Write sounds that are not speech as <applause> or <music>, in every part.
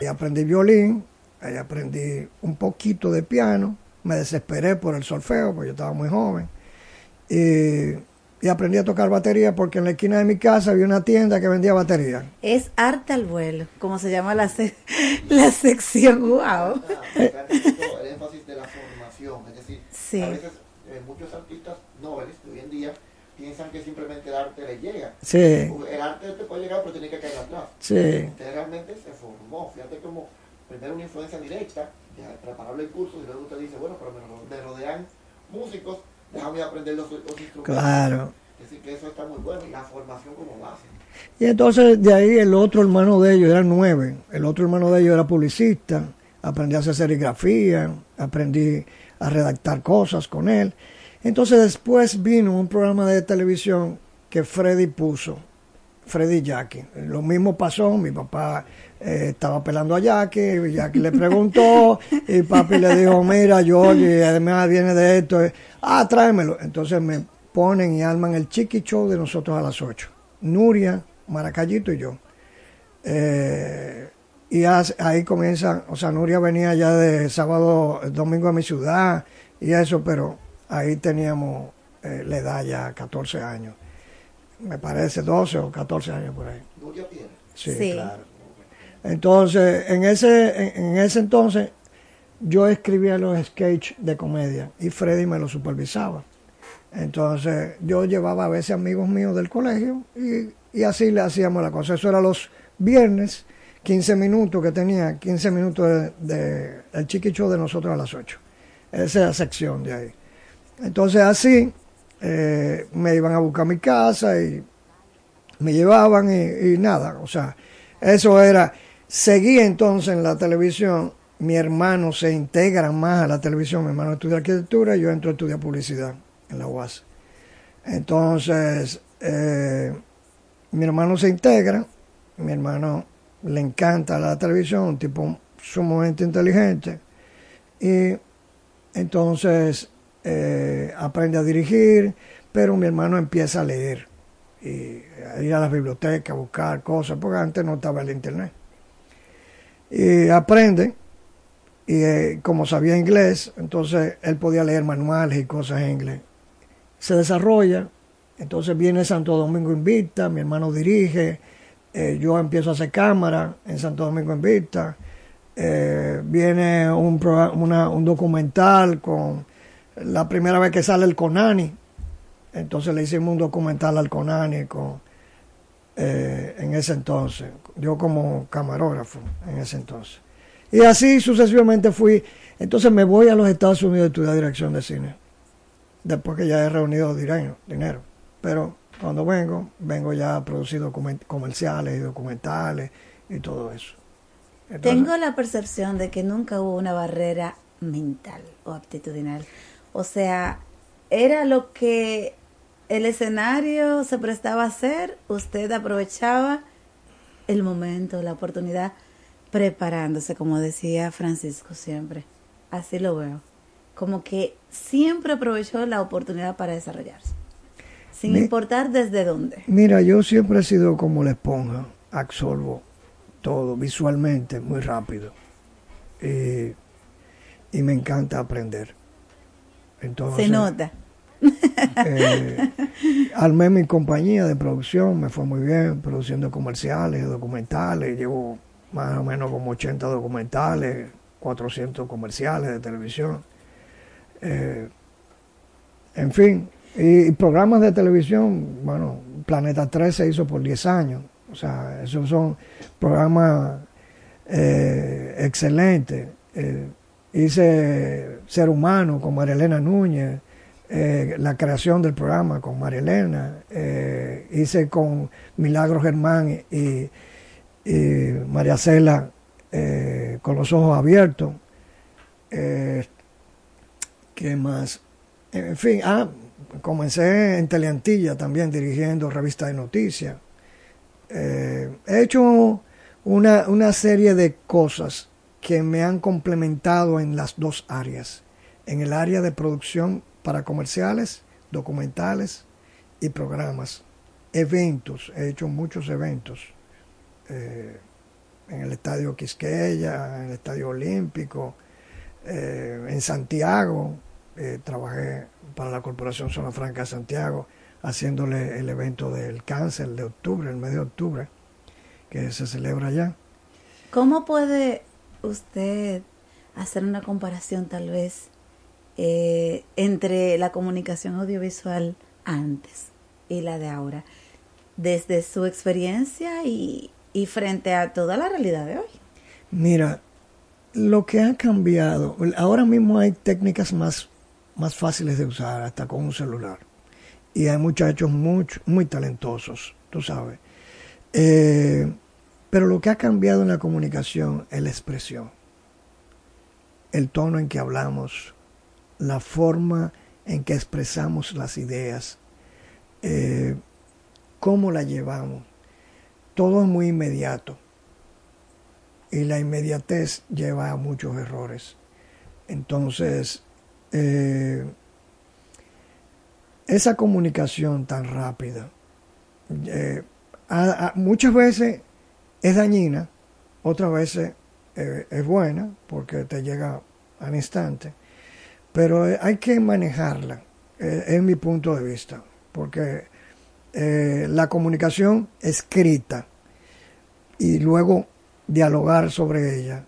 Ahí aprendí violín, ahí aprendí un poquito de piano, me desesperé por el solfeo, porque yo estaba muy joven. Y, y aprendí a tocar batería porque en la esquina de mi casa había una tienda que vendía batería. Es arte al vuelo, como se llama la, se- <laughs> la sección. ¡Wow! El <laughs> énfasis de la formación, es decir, Sí. a veces eh, muchos artistas nobles de hoy en día piensan que simplemente el arte les llega. Sí, El arte te puede llegar, pero tiene que caer atrás. sí, Usted realmente se formó, fíjate como primero una influencia directa, ya prepararlo en cursos y luego usted dice, bueno, pero me, ro- me rodean músicos, déjame aprender los, los instrumentos. claro. Es decir, que eso está muy bueno y la formación como base. Y entonces de ahí el otro hermano de ellos, eran nueve, el otro hermano de ellos era publicista, aprendí a hacer serigrafía, aprendí a redactar cosas con él. Entonces después vino un programa de televisión que Freddy puso, Freddy Jackie. Lo mismo pasó, mi papá eh, estaba pelando a Jackie, Jackie le preguntó, y papi le dijo, mira, George, además viene de esto, eh, ah, tráemelo. Entonces me ponen y arman el chiqui show de nosotros a las 8. Nuria, Maracayito y yo. Eh, y ahí comienza, o sea, Nuria venía ya de sábado, domingo a mi ciudad y eso, pero ahí teníamos eh, la edad ya, 14 años. Me parece 12 o 14 años por ahí. Sí, Sí. claro. Entonces, en ese, en, en ese entonces, yo escribía los sketches de comedia y Freddy me los supervisaba. Entonces, yo llevaba a veces amigos míos del colegio y, y así le hacíamos la cosa. Eso era los viernes, 15 minutos que tenía, 15 minutos de, de el chiqui show de nosotros a las 8. Esa es la sección de ahí. Entonces, así eh, me iban a buscar mi casa y me llevaban y, y nada, o sea, eso era, seguí entonces en la televisión, mi hermano se integra más a la televisión, mi hermano estudia arquitectura y yo entro a estudiar publicidad en la UAS. Entonces, eh, mi hermano se integra, mi hermano le encanta la televisión, un tipo sumamente inteligente, y entonces eh, aprende a dirigir, pero mi hermano empieza a leer y a ir a las bibliotecas a buscar cosas, porque antes no estaba el internet. Y aprende, y eh, como sabía inglés, entonces él podía leer manuales y cosas en inglés. Se desarrolla, entonces viene Santo Domingo Invita, mi hermano dirige, eh, yo empiezo a hacer cámara en Santo Domingo Invita, eh, viene un, una- un documental con la primera vez que sale el Conani, entonces le hicimos un documental al Conani con, eh, en ese entonces, yo como camarógrafo en ese entonces. Y así sucesivamente fui. Entonces me voy a los Estados Unidos a estudiar dirección de cine, después que ya he reunido dinero. dinero. Pero cuando vengo, vengo ya a producir comerciales y documentales y todo eso. Tengo la percepción de que nunca hubo una barrera mental o aptitudinal. O sea, era lo que el escenario se prestaba a hacer, usted aprovechaba el momento, la oportunidad, preparándose, como decía Francisco siempre. Así lo veo. Como que siempre aprovechó la oportunidad para desarrollarse, sin Mi- importar desde dónde. Mira, yo siempre he sido como la esponja, absorbo todo visualmente muy rápido y, y me encanta aprender. Entonces, Se nota. eh, armé mi compañía de producción, me fue muy bien, produciendo comerciales, documentales, llevo más o menos como 80 documentales, 400 comerciales de televisión. Eh, en fin, y, y programas de televisión, bueno, Planeta 3 se hizo por 10 años, o sea, esos son programas eh, excelentes. Hice Ser Humano con María Elena Núñez, eh, la creación del programa con María Elena, eh, hice con Milagro Germán y, María Cela eh, con los ojos abiertos. ¿Qué más? En fin, ah, comencé en Teleantilla también dirigiendo revista de noticias. He hecho una, una serie de cosas que me han complementado en las dos áreas. En el área de producción para comerciales, documentales y programas. Eventos, he hecho muchos eventos. Eh, en el Estadio Quisqueya, en el Estadio Olímpico, eh, en Santiago, eh, trabajé para la Corporación Zona Franca de Santiago, haciéndole el evento del cáncer de octubre, el mes de octubre, que se celebra allá. ¿Cómo puede usted hacer una comparación tal vez eh, entre la comunicación audiovisual antes y la de ahora, desde su experiencia y, y frente a toda la realidad de hoy? Mira, lo que ha cambiado, ahora mismo hay técnicas más, más fáciles de usar, hasta con un celular. Y hay muchachos muy, muy talentosos, tú sabes. Eh, pero lo que ha cambiado en la comunicación es la expresión, el tono en que hablamos, la forma en que expresamos las ideas, eh, cómo la llevamos. Todo es muy inmediato y la inmediatez lleva a muchos errores. Entonces, eh, esa comunicación tan rápida eh, muchas veces es dañina, otras veces eh, es buena porque te llega al instante, pero hay que manejarla, es mi punto de vista, porque la comunicación escrita y luego dialogar sobre ella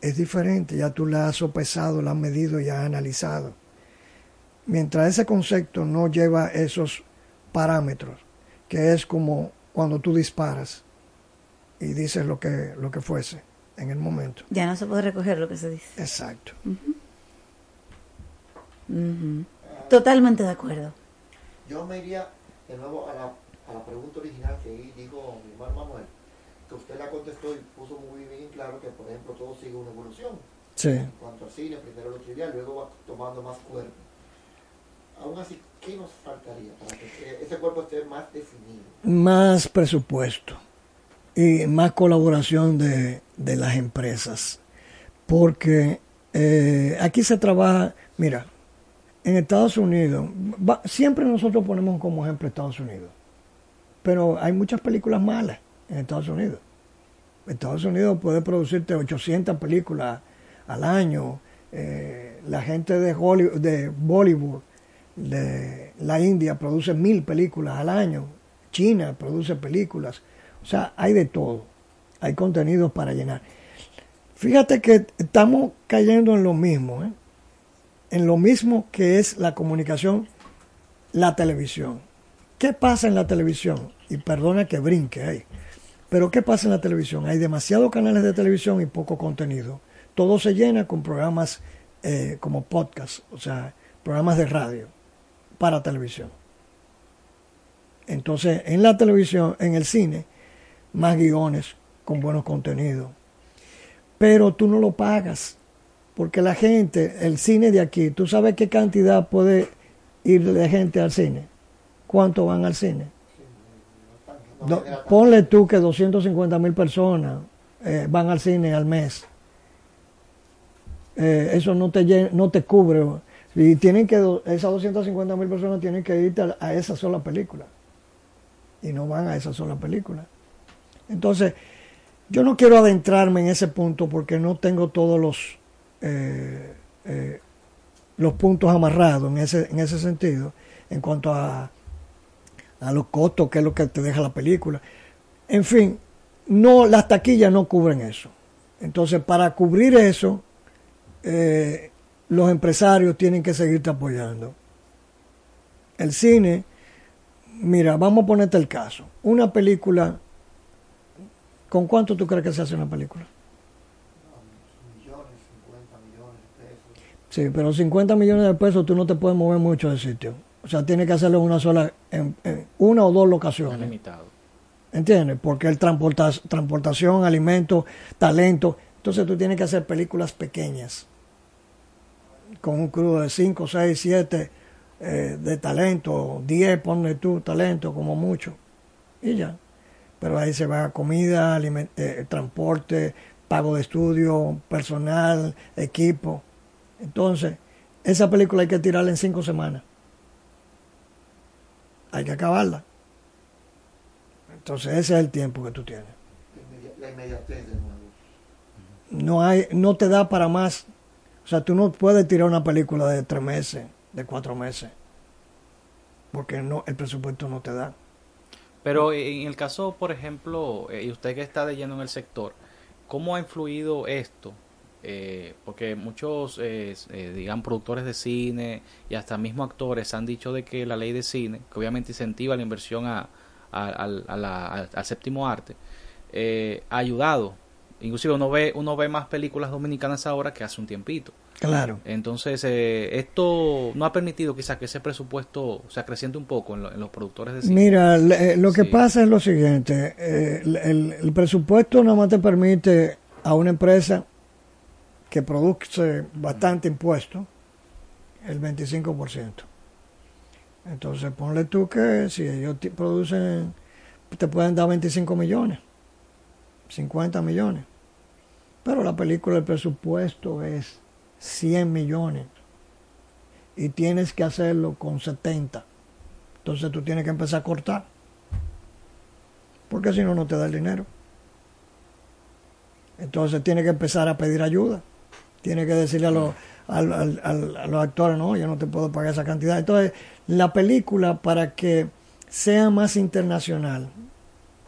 es diferente, ya tú la has sopesado, la has medido y has analizado. Mientras ese concepto no lleva esos parámetros, que es como cuando tú disparas y dices lo que, lo que fuese en el momento. Ya no se puede recoger lo que se dice. Exacto. Totalmente de acuerdo. Yo me iría de nuevo a la, a la pregunta original que dijo mi hermano Manuel que usted la contestó y puso muy bien claro que, por ejemplo, todo sigue una evolución. Sí. En cuanto al cine, primero lo trivial, luego va tomando más cuerpo. Aún así, ¿qué nos faltaría para que ese cuerpo esté más definido? Más presupuesto y más colaboración de, de las empresas. Porque eh, aquí se trabaja, mira, en Estados Unidos, siempre nosotros ponemos como ejemplo Estados Unidos, pero hay muchas películas malas en Estados Unidos. Estados Unidos puede producirte 800 películas al año. Eh, la gente de, Hollywood, de Bollywood, de la India, produce mil películas al año. China produce películas. O sea, hay de todo. Hay contenidos para llenar. Fíjate que estamos cayendo en lo mismo, ¿eh? en lo mismo que es la comunicación, la televisión. ¿Qué pasa en la televisión? Y perdona que brinque ahí. Pero ¿qué pasa en la televisión? Hay demasiados canales de televisión y poco contenido. Todo se llena con programas eh, como podcast, o sea, programas de radio para televisión. Entonces, en la televisión, en el cine, más guiones con buenos contenidos. Pero tú no lo pagas, porque la gente, el cine de aquí, ¿tú sabes qué cantidad puede ir de gente al cine? ¿Cuánto van al cine? ponle tú que 250 mil personas eh, van al cine al mes. Eh, eso no te, no te cubre. Y tienen que, esas 250 mil personas tienen que ir a, esa sola película. Y no van a esa sola película. Entonces, yo no quiero adentrarme en ese punto porque no tengo todos los, eh, los puntos amarrados en ese, en ese sentido, en cuanto a a los costos, que es lo que te deja la película. En fin, no, las taquillas no cubren eso. Entonces, para cubrir eso, eh, los empresarios tienen que seguirte apoyando. El cine, mira, vamos a ponerte el caso. Una película, ¿con cuánto tú crees que se hace una película? millones, 50 millones de pesos. Sí, pero 50 millones de pesos tú no te puedes mover mucho de sitio. O sea, tiene que hacerlo en una sola, en, una o dos locaciones. limitado. ¿Entiendes? Porque el transportación, alimento, talento. Entonces tú tienes que hacer películas pequeñas. Con un crudo de 5, 6, 7 de talento, 10, ponle tú talento como mucho. Y ya. Pero ahí se va comida, eh, transporte, pago de estudio, personal, equipo. Entonces, esa película hay que tirarla en cinco semanas hay que acabarla. Entonces ese es el tiempo que tú tienes. La inmediatez de nuevo. no hay, no te da para más. O sea, tú no puedes tirar una película de tres meses, de cuatro meses, porque no, el presupuesto no te da. Pero en el caso, por ejemplo, eh, y usted que está lleno en el sector, ¿cómo ha influido esto? Eh, porque muchos, eh, eh, digan, productores de cine y hasta mismo actores han dicho de que la ley de cine, que obviamente incentiva la inversión a, a- a la- al séptimo arte, eh, ha ayudado. Inclusive uno ve, uno ve más películas dominicanas ahora que hace un tiempito. Claro. Entonces, eh, esto no ha permitido quizás que ese presupuesto se acreciente un poco en, lo- en los productores de cine. Mira, le- eh, lo que Sí. pasa es lo siguiente, eh, el, el- el presupuesto nada más te permite a una empresa que produce bastante impuesto el 25%. Entonces ponle tú que si ellos te producen, te pueden dar 25 millones, 50 millones. Pero la película, el presupuesto es 100 millones y tienes que hacerlo con 70. Entonces tú tienes que empezar a cortar. Porque si no, no te da el dinero. Entonces tienes que empezar a pedir ayuda. Tienes que decirle a los, a los actores, no, yo no te puedo pagar esa cantidad. Entonces, la película, para que sea más internacional,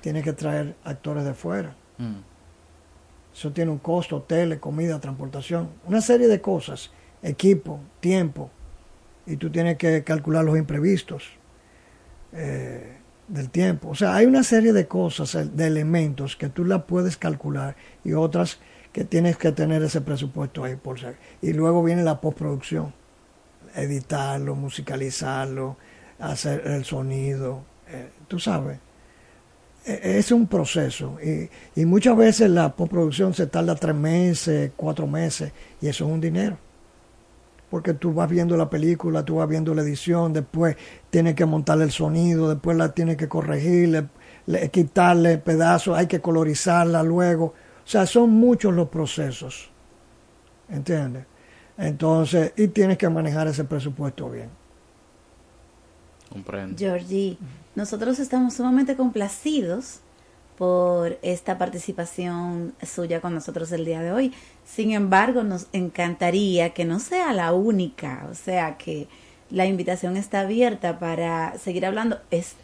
tiene que traer actores de fuera. Mm. Eso tiene un costo, hoteles, comida, transportación, una serie de cosas, equipo, tiempo, y tú tienes que calcular los imprevistos eh, del tiempo. O sea, hay una serie de cosas, de elementos que tú la puedes calcular y otras que tienes que tener ese presupuesto ahí por ser. Y luego viene la postproducción, editarlo, musicalizarlo, hacer el sonido, eh, tú sabes es un proceso y, y muchas veces la postproducción se tarda tres meses, cuatro meses y eso es un dinero. Porque tú vas viendo la película, tú vas viendo la edición, después tienes que montarle el sonido, después la tienes que corregirle, le- quitarle pedazos, hay que colorizarla luego. O sea, son muchos los procesos. ¿Entiendes? Entonces, y tienes que manejar ese presupuesto bien. Comprendo. Georgie, nosotros estamos sumamente complacidos por esta participación suya con nosotros el día de hoy. Sin embargo, nos encantaría que no sea la única, o sea, que la invitación está abierta para seguir hablando. Es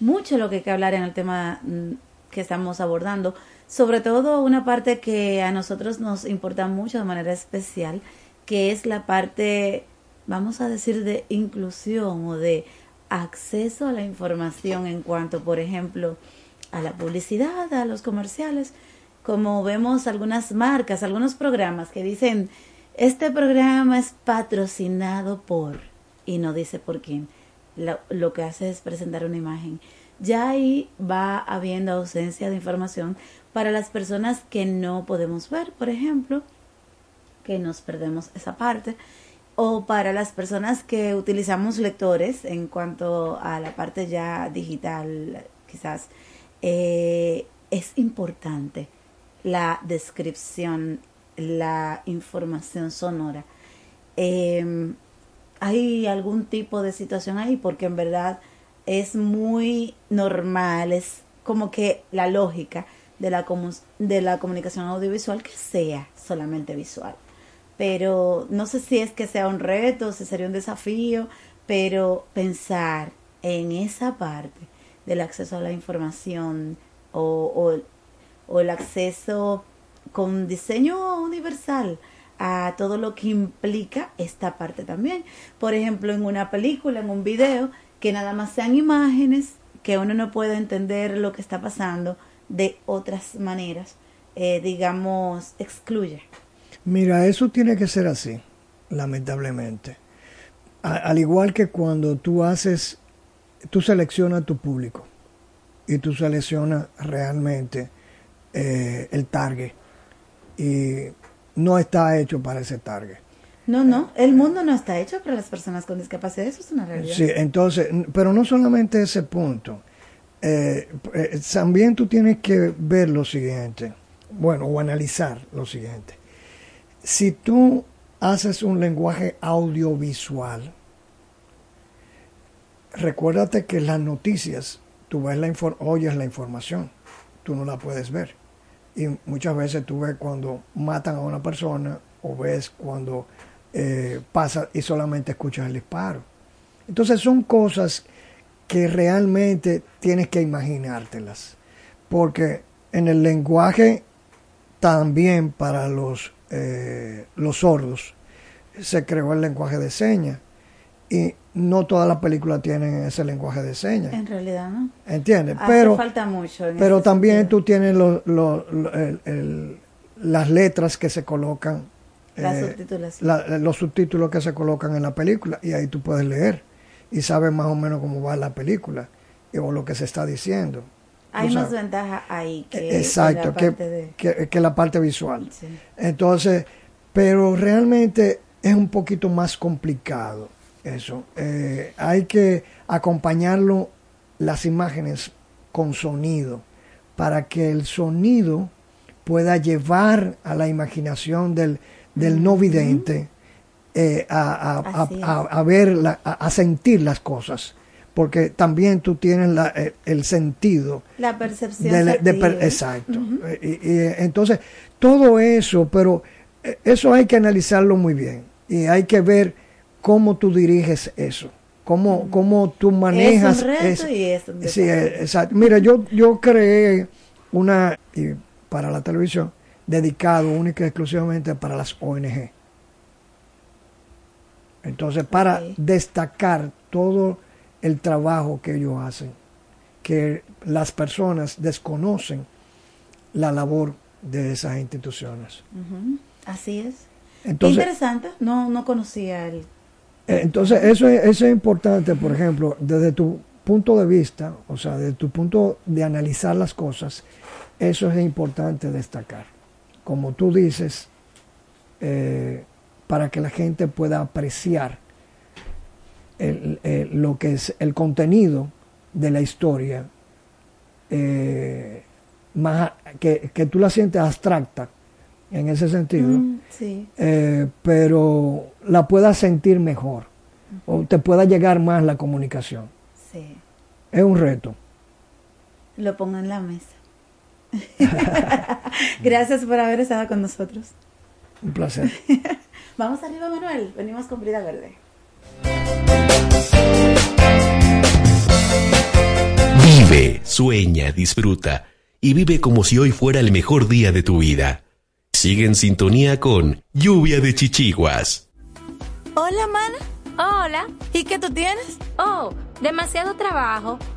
mucho lo que hay que hablar en el tema mm, que estamos abordando, sobre todo una parte que a nosotros nos importa mucho de manera especial, que es la parte, vamos a decir, de inclusión o de acceso a la información en cuanto, por ejemplo, a la publicidad, a los comerciales, como vemos algunas marcas, algunos programas que dicen, este programa es patrocinado por, y no dice por quién, lo, lo que hace es presentar una imagen. Ya ahí va habiendo ausencia de información para las personas que no podemos ver, por ejemplo, que nos perdemos esa parte o para las personas que utilizamos lectores en cuanto a la parte ya digital quizás eh, es importante la descripción la información sonora. Eh, hay algún tipo de situación ahí porque en verdad es muy normal es como que la lógica de la, de la comunicación audiovisual que sea solamente visual pero no sé si es que sea un reto, si sería un desafío, pero pensar en esa parte del acceso a la información o, el acceso con diseño universal a todo lo que implica esta parte también. Por ejemplo, en una película, en un video, que nada más sean imágenes, que uno no pueda entender lo que está pasando de otras maneras, eh, digamos, excluye. Mira, eso tiene que ser así, lamentablemente. A- al igual que cuando tú haces, tú seleccionas tu público y tú seleccionas realmente eh, el target y no está hecho para ese target. No, no, el mundo no está hecho para las personas con discapacidad, eso es una realidad. Sí, entonces, pero no solamente ese punto. Eh, eh, también tú tienes que ver lo siguiente, bueno, o analizar lo siguiente. Si tú haces un lenguaje audiovisual, recuérdate que las noticias, tú ves la oyes la información, tú no la puedes ver. y muchas veces tú ves cuando matan a una persona o ves cuando eh, pasa y solamente escuchas el disparo. Entonces son cosas que realmente tienes que imaginártelas, porque en el lenguaje también para los, eh, los sordos se creó el lenguaje de señas y no todas las películas tienen ese lenguaje de señas. En realidad, ¿no? ¿Entiendes? pero falta mucho. pero también tú tienes las letras que se colocan, eh, los subtítulos que se colocan en la película y ahí tú puedes leer y sabes más o menos cómo va la película o lo que se está diciendo. Hay más ventaja ahí que, exacto, la parte que, que, la parte visual. Entonces, pero realmente es un poquito más complicado eso. Eh, hay que acompañarlo las imágenes con sonido para que el sonido pueda llevar a la imaginación del, del no vidente eh, a, a, ver, a, sentir las cosas. Porque también tú tienes la, eh, el, sentido. La percepción. exacto. y, entonces, todo eso, pero eso hay que analizarlo muy bien. Y hay que ver cómo tú diriges eso. Cómo, cómo tú manejas eso. sí, exacto. Mira, yo, yo creé una, y para la televisión, dedicado única y exclusivamente para las ONG. Entonces, para destacar todo el trabajo que ellos hacen, que las personas desconocen la labor de esas instituciones. Así es. Entonces, interesante, no, no conocía el... Eh, entonces, eso es, eso es importante, por ejemplo, desde tu punto de vista, o sea, desde tu punto de analizar las cosas, eso es importante destacar. Como tú dices, eh, para que la gente pueda apreciar lo que es el contenido de la historia, eh, más que, que, tú la sientes abstracta en ese sentido, mm, eh, pero la puedas sentir mejor o te pueda llegar más la comunicación. Sí. Es un reto. Lo pongo en la mesa. <laughs> Gracias por haber estado con nosotros. Un placer. <laughs> Vamos arriba, Manuel. Venimos con Brida Verde. Vive, sueña, disfruta y vive como si hoy fuera el mejor día de tu vida. Sigue en sintonía con Lluvia de Chichiguas. Hola, mana. Hola. ¿Y qué tú tienes? Oh, demasiado trabajo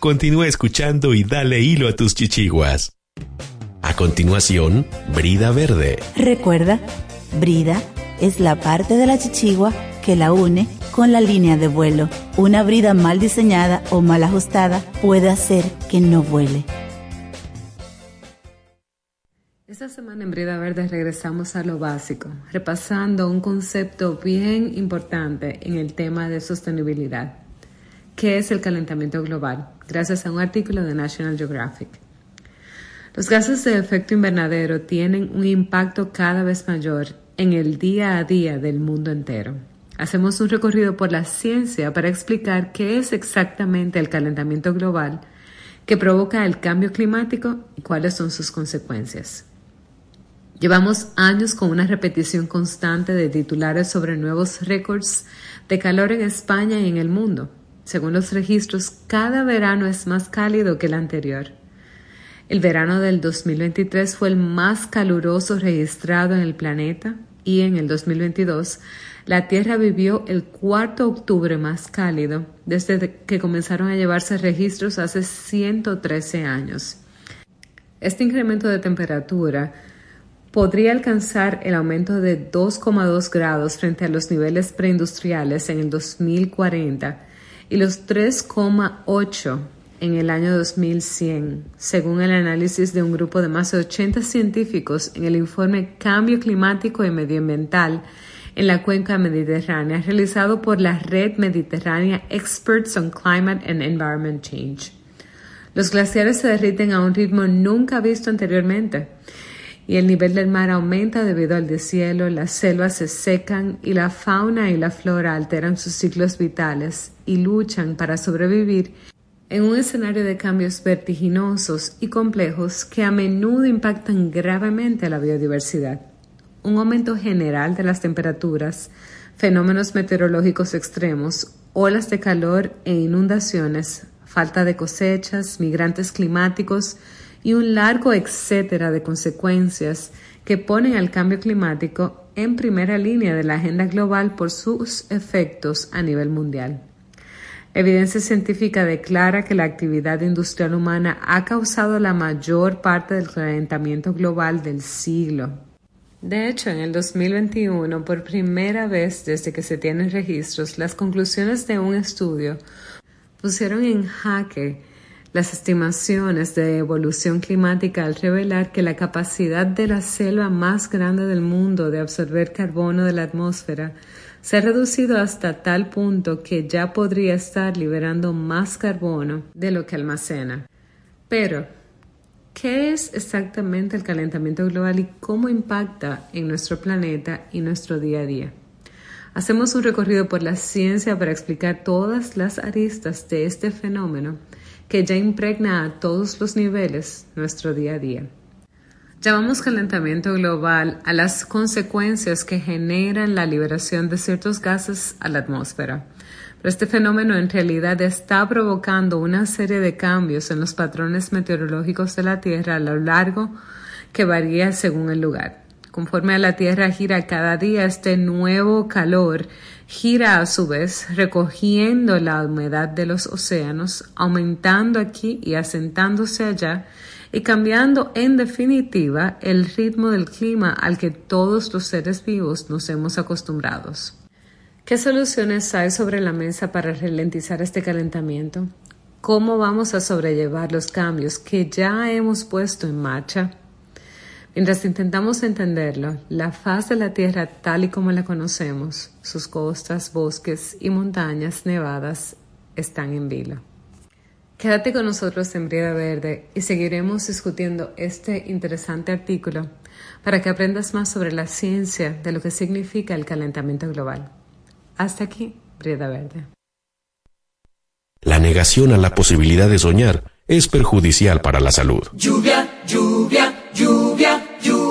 Continúa escuchando y dale hilo a tus chichiguas. A continuación, brida verde. Recuerda, brida es la parte de la chichigua que la une con la línea de vuelo. Una brida mal diseñada o mal ajustada puede hacer que no vuele. Semana en Brida Verde regresamos a lo básico, repasando un concepto bien importante en el tema de sostenibilidad qué es el calentamiento global, gracias a un artículo de National Geographic. Los gases de efecto invernadero tienen un impacto cada vez mayor en el día a día del mundo entero. Hacemos un recorrido por la ciencia para explicar qué es exactamente el calentamiento global que provoca el cambio climático y cuáles son sus consecuencias. Llevamos años con una repetición constante de titulares sobre nuevos récords de calor en España y en el mundo. Según los registros, cada verano es más cálido que el anterior. El verano del 2023 fue el más caluroso registrado en el planeta y en el 2022 la Tierra vivió el cuarto octubre más cálido desde que comenzaron a llevarse registros hace 113 años. Este incremento de temperatura podría alcanzar el aumento de 2,2 grados frente a los niveles preindustriales en el 2040 y los 3,8 en el año 2100, según el análisis de un grupo de más de 80 científicos en el informe Cambio Climático y Medioambiental en la cuenca mediterránea, realizado por la Red Mediterránea Experts on Climate and Environment Change. Los glaciares se derriten a un ritmo nunca visto anteriormente y el nivel del mar aumenta debido al deshielo, las selvas se secan y la fauna y la flora alteran sus ciclos vitales y luchan para sobrevivir en un escenario de cambios vertiginosos y complejos que a menudo impactan gravemente a la biodiversidad. Un aumento general de las temperaturas, fenómenos meteorológicos extremos, olas de calor e inundaciones, falta de cosechas, migrantes climáticos y un largo etcétera de consecuencias que ponen al cambio climático en primera línea de la agenda global por sus efectos a nivel mundial. Evidencia científica declara que la actividad industrial humana ha causado la mayor parte del calentamiento global del siglo. De hecho, en el 2021, por primera vez desde que se tienen registros, las conclusiones de un estudio pusieron en jaque las estimaciones de evolución climática al revelar que la capacidad de la selva más grande del mundo de absorber carbono de la atmósfera se ha reducido hasta tal punto que ya podría estar liberando más carbono de lo que almacena. Pero, ¿qué es exactamente el calentamiento global y cómo impacta en nuestro planeta y nuestro día a día? Hacemos un recorrido por la ciencia para explicar todas las aristas de este fenómeno que ya impregna a todos los niveles nuestro día a día. Llamamos calentamiento global a las consecuencias que generan la liberación de ciertos gases a la atmósfera. Pero este fenómeno en realidad está provocando una serie de cambios en los patrones meteorológicos de la Tierra a lo largo que varía según el lugar. Conforme a la Tierra gira cada día, este nuevo calor gira a su vez recogiendo la humedad de los océanos, aumentando aquí y asentándose allá, y cambiando en definitiva el ritmo del clima al que todos los seres vivos nos hemos acostumbrados. ¿Qué soluciones hay sobre la mesa para ralentizar este calentamiento? ¿Cómo vamos a sobrellevar los cambios que ya hemos puesto en marcha? Mientras intentamos entenderlo, la faz de la Tierra tal y como la conocemos, sus costas, bosques y montañas nevadas están en vilo. Quédate con nosotros en Brida Verde y seguiremos discutiendo este interesante artículo para que aprendas más sobre la ciencia de lo que significa el calentamiento global. Hasta aquí, Brida Verde. La negación a la posibilidad de soñar es perjudicial para la salud. Lluvia, lluvia, lluvia,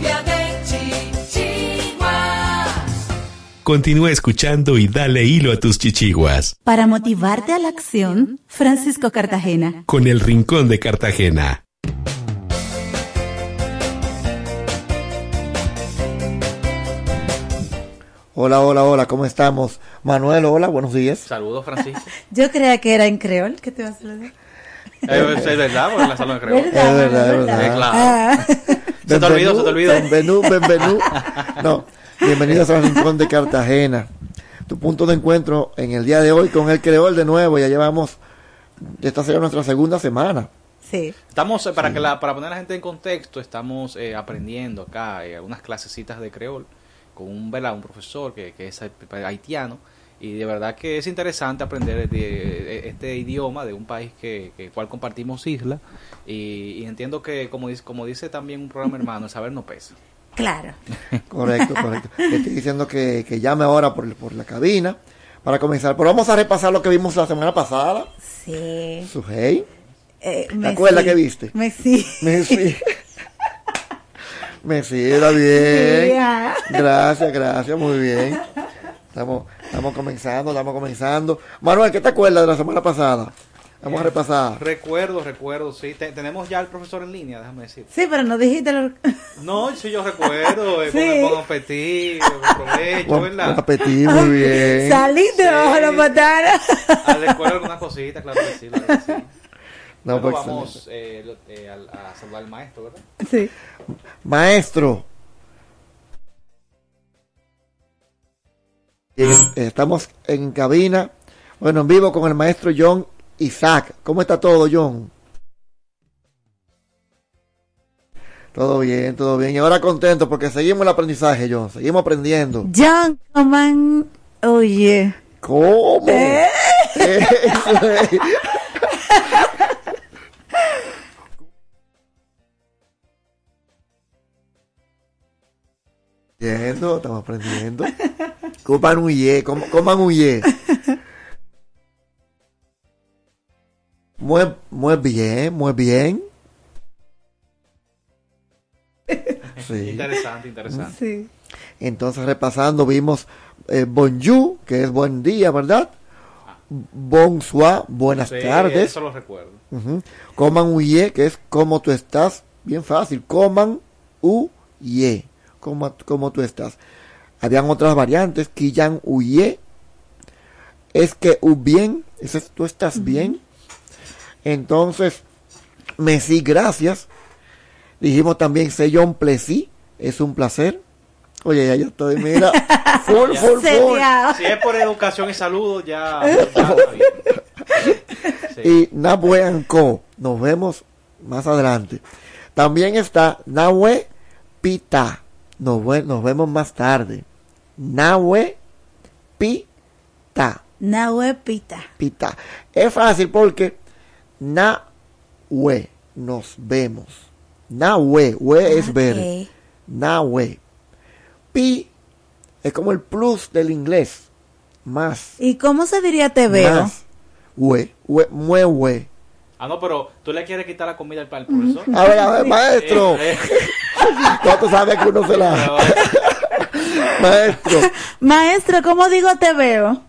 Lluvia de chichiguas. Continúa escuchando y dale hilo a tus chichiguas Para motivarte a la acción, Francisco Cartagena. con el Rincón de Cartagena. Hola, hola, hola, ¿cómo estamos? Manuel, hola, buenos días. Saludos, Francisco. <laughs> Yo creía que era en creol que te iba a saludar. Eh, es verdad, porque la salud de Creol. <laughs> ¿Verdad? Es verdad, es verdad. Claro. Ah. <laughs> Se te olvidó, se te olvidó. Bienvenido, bienvenido. No, bienvenidos al Rincón de Cartagena. Tu punto de encuentro en el día de hoy con el creol de nuevo. Ya llevamos, esta será nuestra segunda semana. Sí. Estamos, eh, para que la, para poner a la gente en contexto, estamos eh, aprendiendo acá eh, unas clasecitas de creol con un, ¿verdad? un profesor que, que es haitiano y de verdad que es interesante aprender de, de este idioma de un país que, que cual compartimos isla y, y entiendo que como dice, como dice también un programa hermano, el saber no pesa. Claro. <laughs> Correcto, correcto. Le Estoy diciendo que, que llame ahora por, por la cabina para comenzar. Pero vamos a repasar lo que vimos la semana pasada. Sí. Sujei. Eh, ¿Te acuerdas que viste? Messi. <laughs> Messi. <laughs> Messi, era bien. Gracias, gracias, muy bien. Estamos, estamos comenzando, estamos comenzando. Manuel, ¿qué te acuerdas de la semana pasada? Vamos a repasar. Recuerdo, recuerdo, sí. Te- tenemos ya al profesor en línea, déjame decir. Sí, pero no dijiste lo... <laughs> No, sí, yo recuerdo. eh, Sí. Con, con apetit, con provecho, Buen, ¿verdad? buen apetito, muy bien. Saliste bajo la patana. <laughs> Ah, recuerdo algunas cositas, claro que sí. Claro que sí. No, Luego pues, vamos eh, eh, al- a saludar al maestro, ¿verdad? Sí. Maestro. Estamos en cabina, bueno, en vivo con el maestro John Isaac. ¿Cómo está todo, John? Todo bien, todo bien. Y ahora contento porque seguimos el aprendizaje, John. Seguimos aprendiendo. John Coman. Oye. ¿Cómo? ¿Eh? Eso es. Aprendiendo, estamos aprendiendo. <laughs> Coman un ye, com- coman un ye. Muy, muy bien, muy bien. <laughs> Sí. Interesante, interesante. Sí. Entonces, repasando, vimos eh, bonjour, que es buen día, ¿verdad? Bonsoir, buenas Sí, tardes. Eso lo recuerdo. Ujú. Coman huye, que es como tú estás. Bien fácil. Coman huye. Como, como tú estás. Habían otras variantes. Quillan huye. Es que u bien. Ese es tú estás bien. Entonces, Messi, gracias. Dijimos también Seyon Plessis. Es un placer. Oye, ya yo estoy, mira. <laughs> Full, full. Si es por educación y salud, ya, ya <laughs> está bien. Sí. y Nahue. Nos vemos más adelante. También está Nahue Pita. Nos, ve- nos vemos más tarde. Nahue Pita. Nahue Pita. Pita. Es fácil porque Nahue. Nos vemos. Nahue. Hue es ver. Ok. Nahue. Pi es como el plus del inglés. Más. ¿Y cómo se diría te veo? Más. Hue. Hue. Mue hue. Ah, no, pero tú le quieres quitar la comida al al <laughs> profesor. A ver, a ver, maestro. No, tú sabes que uno se la... Maestro, Maestro, ¿cómo digo te veo?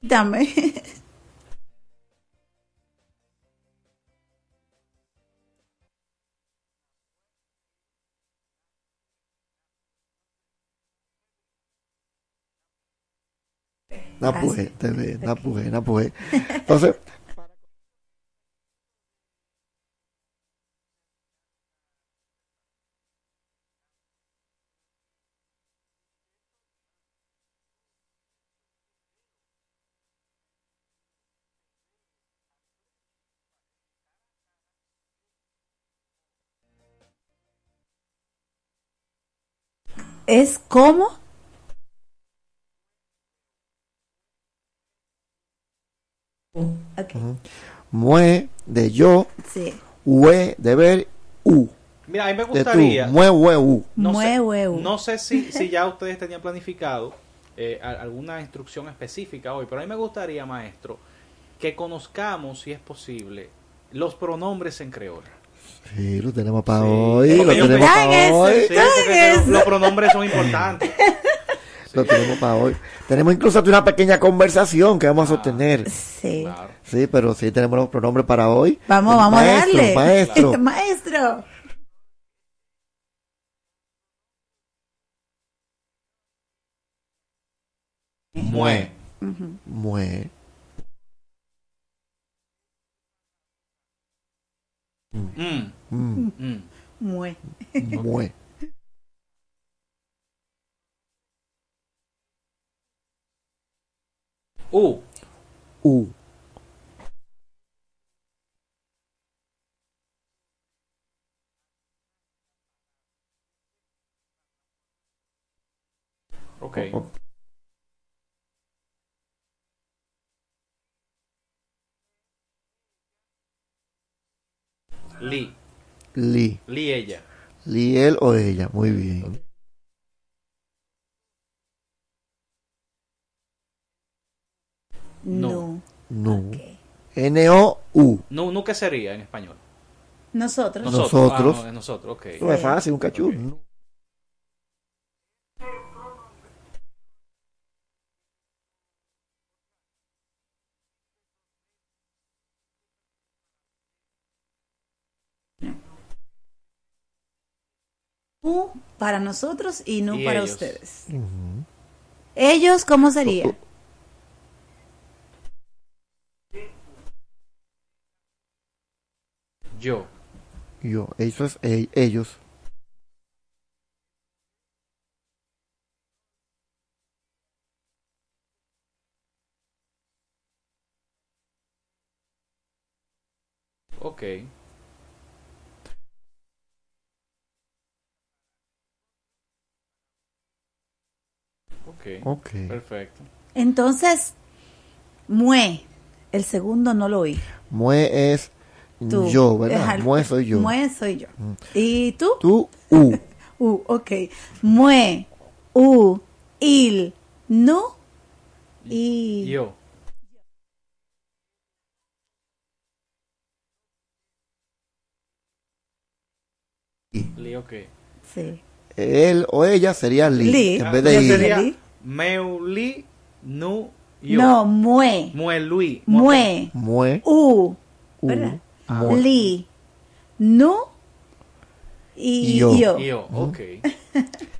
Dame. No apuje, no apuje, no apuje. Entonces, es como Ok, Mue de yo, sí. ue de ver, u. Mira, a mí me gustaría. mue, ue, u. No Mue, sé, huevo. no sé si, si ya ustedes tenían planificado eh, alguna instrucción específica hoy, pero a mí me gustaría, maestro, que conozcamos, si es posible, los pronombres en creol. Sí, lo tenemos para Sí. hoy, lo tenemos para hoy. Sí, los, los pronombres son importantes. <laughs> Lo tenemos para hoy. Tenemos incluso hasta una pequeña conversación que vamos a Ah. sostener. Sí. Claro. Sí, pero sí tenemos los pronombres para hoy. Vamos, El vamos maestro, a darle. Maestro. <laughs> Maestro. Mue. Mue. Mm, Mm, mm. Mue. Mue. U. U. Ok. Li. Li. Li ella. Li, él o ella. Muy bien. No. Nu. Ok. N-O-U. Nu, nu, ¿qué sería en español? Nosotros. Nosotros. Ah, no, es nosotros, ok. Eso es fácil, un. U para nosotros y no Y para ellos. ustedes. Ujú. Ellos, ¿cómo sería? Yo. Yo. Eso es e- ellos. Ok. Ok. Ok. Perfecto. Entonces, mue. El segundo no lo oí. Mue es Tú. yo, ¿verdad? Mue soy yo. Mue soy yo. ¿Y tú? Tú, u. <laughs> U, ok. Mue, u, il, nu y... Yo. Li, ok. Sí. Él o ella sería li. Li. En vez de Yo i. sería- Li. Meuli, nu, yo. No, mue, Muelui. mue, Mue. u, U. ¿verdad? Mue. li, nu y yo. yo. Yo, ok. <laughs>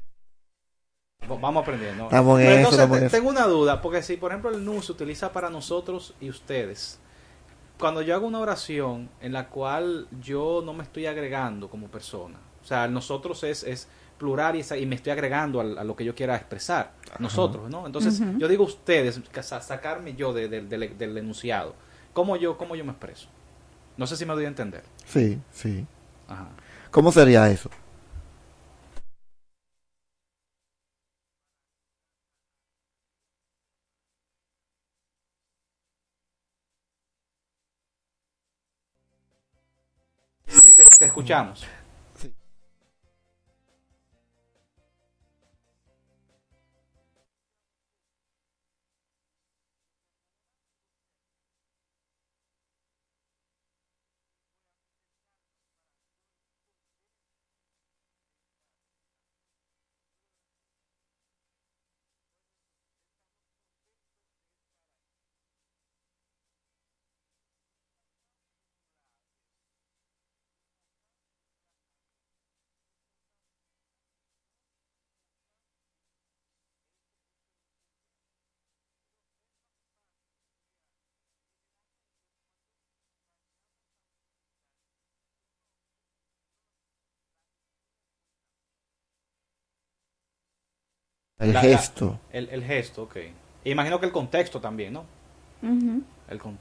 Va- Vamos aprendiendo. Estamos en Pero eso, entonces estamos en tengo una duda, porque si por ejemplo el nu se utiliza para nosotros y ustedes, cuando yo hago una oración en la cual yo no me estoy agregando como persona, o sea, nosotros es, es plural y, me estoy agregando a, lo que yo quiera expresar, nosotros, ¿no? Entonces yo digo ustedes, sacarme yo de- de- del- del enunciado, ¿cómo yo, ¿cómo yo me expreso? No sé si me doy a entender. Sí, sí. Ajá. ¿Cómo sería eso? Te, te escuchamos. El gesto. El, el, gesto, ok. E imagino que el contexto también, ¿no? El con...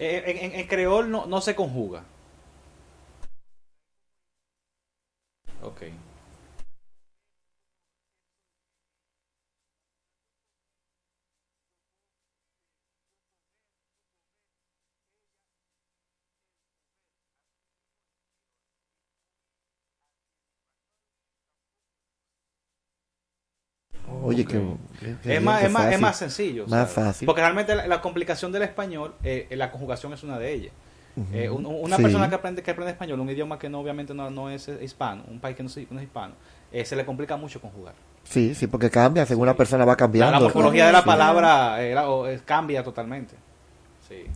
Eh, en, en, en, creol no, no se conjuga. Oye, es, más, es, más, es más sencillo. Más ¿sabes? fácil. Porque realmente la, la complicación del español, eh, la conjugación es una de ellas. Eh, un- una Sí. persona que aprende, que aprende español, un idioma que no obviamente no, no es eh, hispano, un país que no, es- no es hispano, eh, se le complica mucho conjugar. Sí, sí, porque cambia, según la persona va cambiando. la morfología de la Sí. palabra eh, la- o, eh, cambia totalmente. Sí.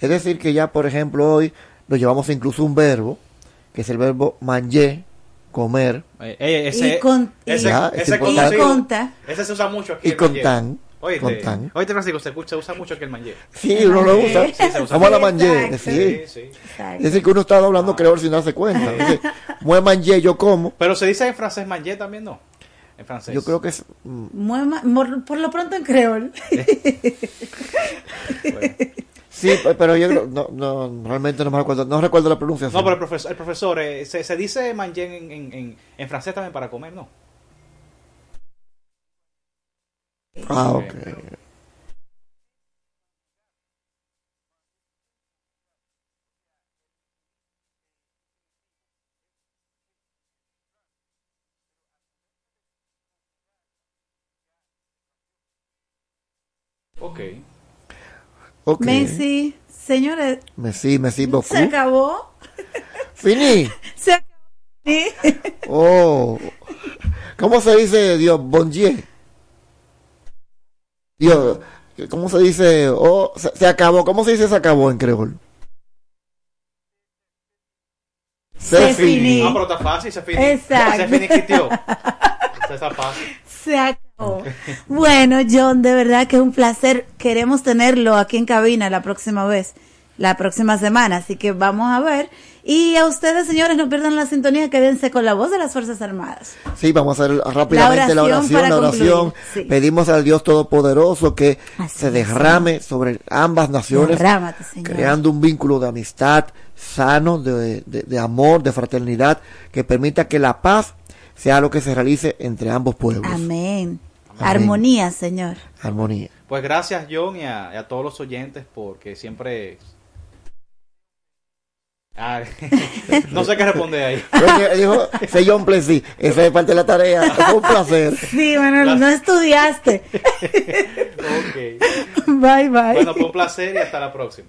Es decir, que ya, por ejemplo, hoy nos llevamos incluso un verbo, que es el verbo manger, comer, Eh, eh, ese, Y con- y- ese, Ya, ese. Y conocido- conta. ese se usa mucho aquí. y el con manje. tan. Oíste, con tan. oíste, Francisco, se, escucha- usa mucho aquí el manje. Sí, uno lo usa. Sí, se usa. Vamos a la manger. Exacto. Sí. Sí. Es decir, que uno está hablando creol sin darse cuenta. Dice, Mue manger, yo como. Pero se dice en francés manje también, ¿no? En francés. Yo creo que es. mm, mor- por lo pronto en creol. <laughs> Bueno. Sí, pe- pero yo creo- no, no, realmente no me recuerdo, no recuerdo la pronunciación. No, pero el profesor, el profesor eh, se, se dice manger en, en, en, en francés también para comer, ¿no? Ah, ok. Ok. Ok. Messi, señores, Merci, merci beaucoup. se acabó. Fini. Se acabó. Oh. ¿Cómo se dice Dios? Bon Dieu. Dios. ¿Cómo se dice? Oh, se, se acabó. ¿Cómo se dice se acabó en creol? Se finí. Ah, pero está fácil, se finí. Exacto. Se finiquitió. <laughs> Eso está fácil. Se acabó. <laughs> Bueno, John, de verdad que es un placer. Queremos tenerlo aquí en cabina la próxima vez, la próxima semana. Así que vamos a ver. Y a ustedes, señores, no pierdan la sintonía, quédense con la voz de las Fuerzas Armadas. Sí, vamos a hacer rápidamente la oración la oración. sí. Pedimos al Dios Todopoderoso que Así se derrame sobre ambas naciones, Señor. creando un vínculo de amistad sano, de, de- de amor, de fraternidad, que permita que la paz sea lo que se realice entre ambos pueblos. Amén. Amén. Armonía, Señor. Armonía. Pues gracias, John, y a, y a todos los oyentes, porque siempre. Ah, <laughs> no sé qué responder ahí. <laughs> Dijo, "Say John Plessy", esa es parte de la tarea. Fue un placer. Sí, bueno, no estudiaste. <laughs> Ok. Bye, bye. Bueno, fue un placer y hasta la próxima.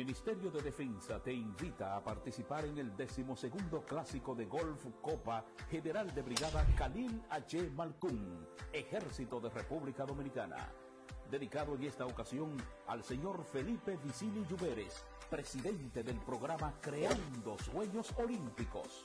Ministerio de Defensa te invita a participar en el decimosegundo clásico de Golf Copa General de Brigada Khalil H. Malkun, Ejército de República Dominicana. Dedicado en esta ocasión al señor Felipe Vicini Lluveres, presidente del programa Creando Sueños Olímpicos.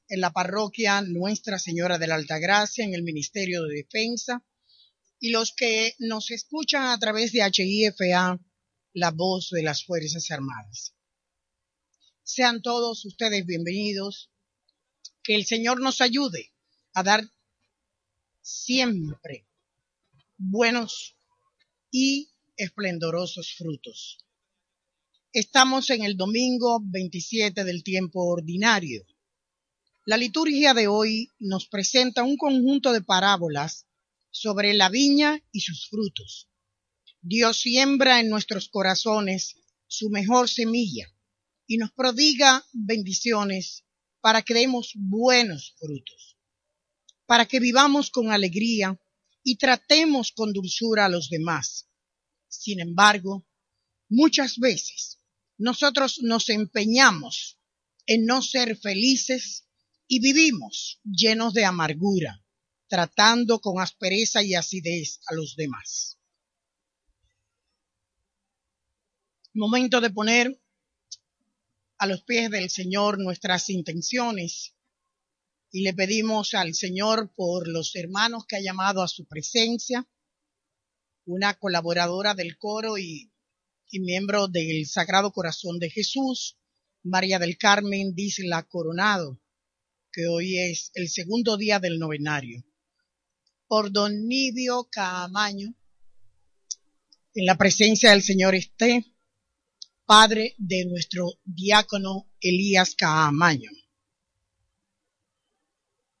en la parroquia Nuestra Señora de la Altagracia, en el Ministerio de Defensa, y los que nos escuchan a través de HIFA, la voz de las Fuerzas Armadas. Sean todos ustedes bienvenidos. Que el Señor nos ayude a dar siempre buenos y esplendorosos frutos. Estamos en el domingo 27 del tiempo ordinario. La liturgia de hoy nos presenta un conjunto de parábolas sobre la viña y sus frutos. Dios siembra en nuestros corazones su mejor semilla y nos prodiga bendiciones para que demos buenos frutos, para que vivamos con alegría y tratemos con dulzura a los demás. Sin embargo, muchas veces nosotros nos empeñamos en no ser felices y vivimos llenos de amargura, tratando con aspereza y acidez a los demás. Momento de poner a los pies del Señor nuestras intenciones y le pedimos al Señor por los hermanos que ha llamado a su presencia, una colaboradora del coro y, miembro del Sagrado Corazón de Jesús, María del Carmen Disla Coronado, que hoy es el segundo día del novenario. Por don Nibio Caamaño, en la presencia del Señor esté, padre de nuestro diácono Elías Caamaño.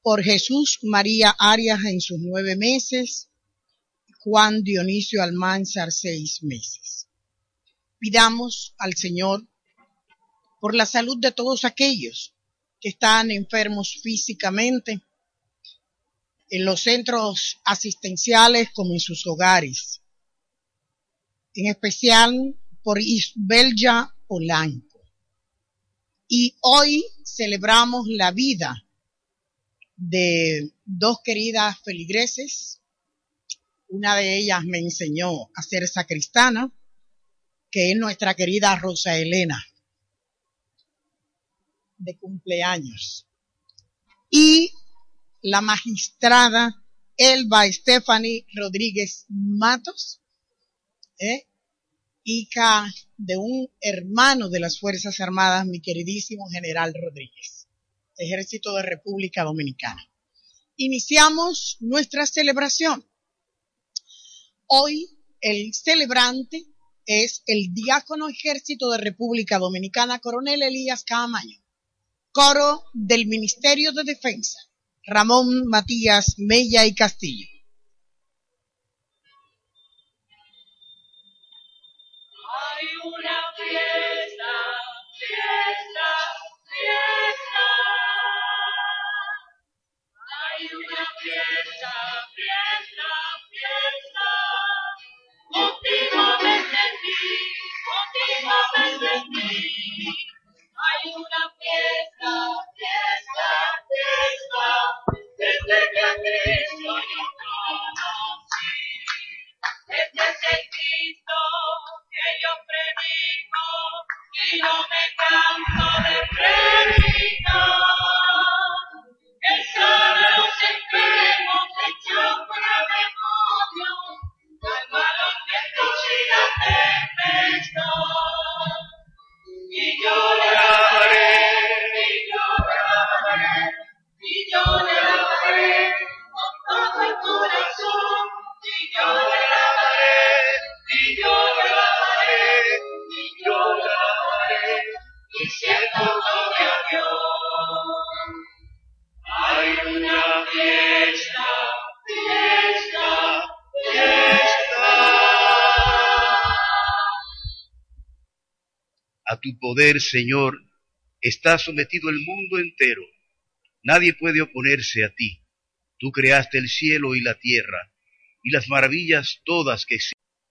Por Jesús María Arias en sus nueve meses, Juan Dionisio Almanzar seis meses. Pidamos al Señor por la salud de todos aquellos que están enfermos físicamente en los centros asistenciales como en sus hogares. En especial por Isbelja Polanco. Y hoy celebramos la vida de dos queridas feligreses. Una de ellas me enseñó a ser sacristana, que es nuestra querida Rosa Elena, de cumpleaños. Y la magistrada Elba Stephanie Rodríguez Matos, ¿eh? hija de un hermano de las Fuerzas Armadas, mi queridísimo general Rodríguez, Ejército de República Dominicana. Iniciamos nuestra celebración. Hoy el celebrante es el diácono Ejército de República Dominicana, coronel Elías Caamaño, coro del Ministerio de Defensa, Ramón Matías Mella y Castillo. Poder, Señor, está sometido el mundo entero. Nadie puede oponerse a ti. Tú creaste el cielo y la tierra, y las maravillas todas que